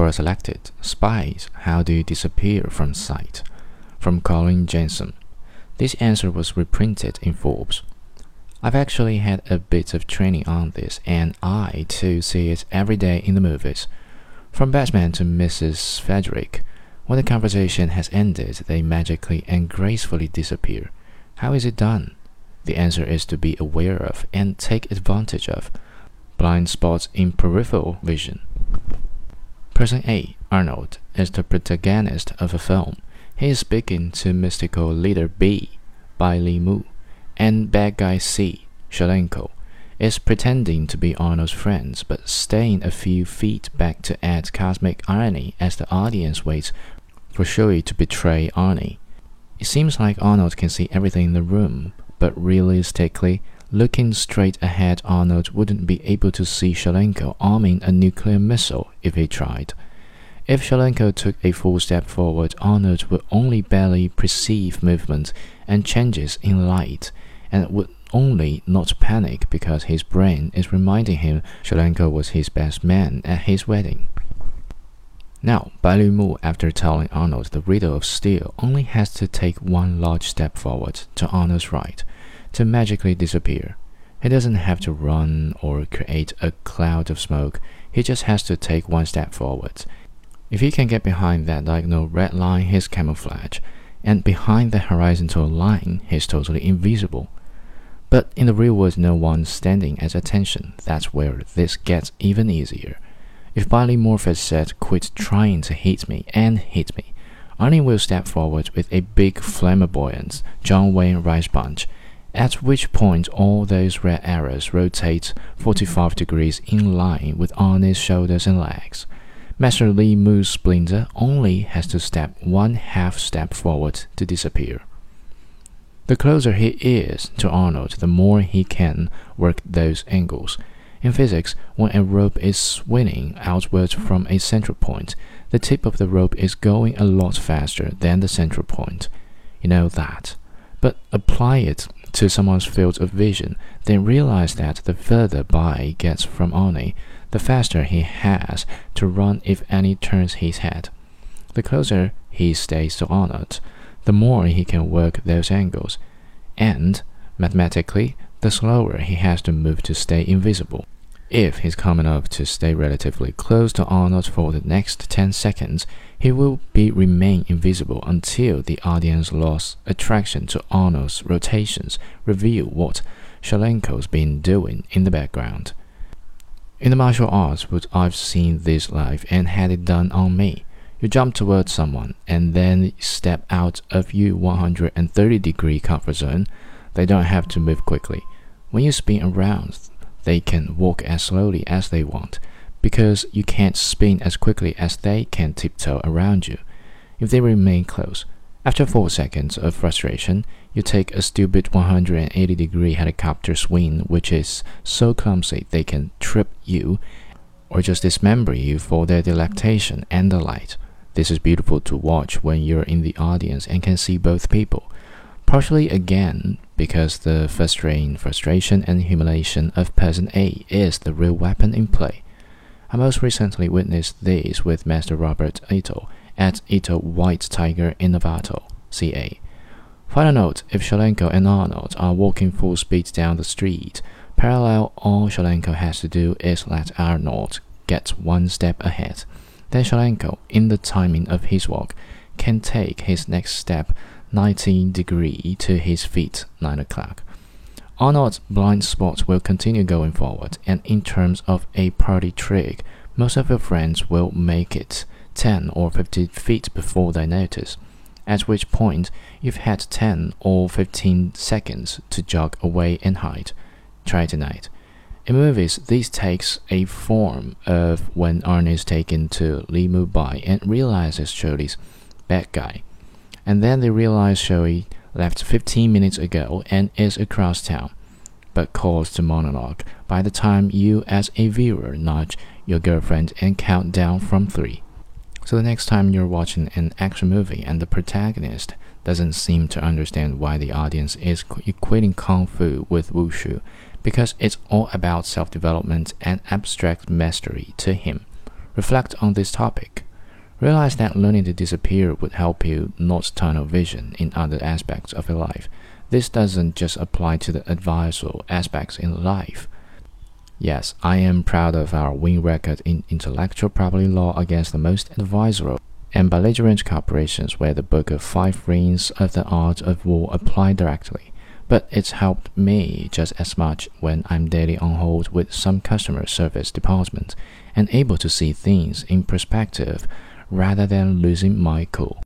Quora selected Spies How Do You Disappear from Sight? from Colin Jensen. This answer was reprinted in Forbes. I've actually had a bit of training on this, and I too see it every day in the movies. From Batman to Mrs. Frederick, when the conversation has ended, they magically and gracefully disappear. How is it done? The answer is to be aware of and take advantage of blind spots in peripheral vision. Person A, Arnold, is the protagonist of a film. He is speaking to mystical leader B, Bai Li Mu, and bad guy C, Shalenko, is pretending to be Arnold's friends but staying a few feet back to add cosmic irony as the audience waits for Shui to betray Arnie. It seems like Arnold can see everything in the room, but realistically, looking straight ahead, Arnold wouldn't be able to see Shalenko arming a nuclear missile if he tried. If Shalenko took a full step forward, Arnold would only barely perceive movement and changes in light, and would only not panic because his brain is reminding him Shalenko was his best man at his wedding. Now, Bai Mu, after telling Arnold the riddle of steel, only has to take one large step forward to Arnold's right to magically disappear. He doesn't have to run or create a cloud of smoke, he just has to take one step forward if he can get behind that diagonal red line, he's camouflage, and behind the horizontal line, he's totally invisible. But in the real world, no one's standing at attention. That's where this gets even easier. If Billy Morpheus said, quit trying to hit me and hit me, Arnie will step forward with a big flamboyant John Wayne rice punch, at which point all those red arrows rotate 45 degrees in line with Arnie's shoulders and legs. Master Li Mu's splinter only has to step one half step forward to disappear. The closer he is to Arnold, the more he can work those angles. In physics, when a rope is swinging outward from a central point, the tip of the rope is going a lot faster than the central point. You know that. But apply it to someone's field of vision, then realize that the further Bai gets from Arnie, the faster he has to run if any turns his head. The closer he stays to Arnold, the more he can work those angles, and, mathematically, the slower he has to move to stay invisible. If he's calm enough to stay relatively close to Arnold for the next 10 seconds, he will be remain invisible until the audience lost attraction to Arnold's rotations reveal what Shalenko's been doing in the background. In the martial arts, would I've seen this live and had it done on me. You jump towards someone and then step out of your 130 degree comfort zone. They don't have to move quickly. When you spin around, they can walk as slowly as they want because you can't spin as quickly as they can tiptoe around you. If they remain close, after 4 seconds of frustration, you take a stupid 180 degree helicopter swing, which is so clumsy they can trip you or just dismember you for their delectation and delight. This is beautiful to watch when you're in the audience and can see both people. Partially again, because the frustrating frustration and humiliation of person A is the real weapon in play. I most recently witnessed this with Master Robert Ito at Ito White Tiger in Novato, CA. Final note, if Shalenko and Arnold are walking full speed down the street, parallel all Shalenko has to do is let Arnold get one step ahead. Then Shalenko, in the timing of his walk, can take his next step 19 degree to his feet 9 o'clock. Arnold's blind spot will continue going forward, and in terms of a party trick, most of your friends will make it 10 or 15 feet before they notice, at which point you've had 10 or 15 seconds to jog away and hide. Try tonight. In movies, this takes a form of when Arnie is taken to Li Mu Bai and realizes Shirley's bad guy. And then they realize Shirley left 15 minutes ago and is across town, but calls the monologue by the time you as a viewer nudge your girlfriend and count down from 3. So the next time you're watching an action movie and the protagonist doesn't seem to understand why the audience is equating kung fu with wushu, because it's all about self-development and abstract mastery to him. Reflect on this topic. Realize that learning to disappear would help you not tunnel vision in other aspects of your life. This doesn't just apply to the advisorial aspects in life. Yes, I am proud of our win record in intellectual property law against the most advisorial and belligerent corporations where the Book of Five Rings of the Art of War apply directly. But it's helped me just as much when I'm daily on hold with some customer service department and able to see things in perspective rather than losing my cool.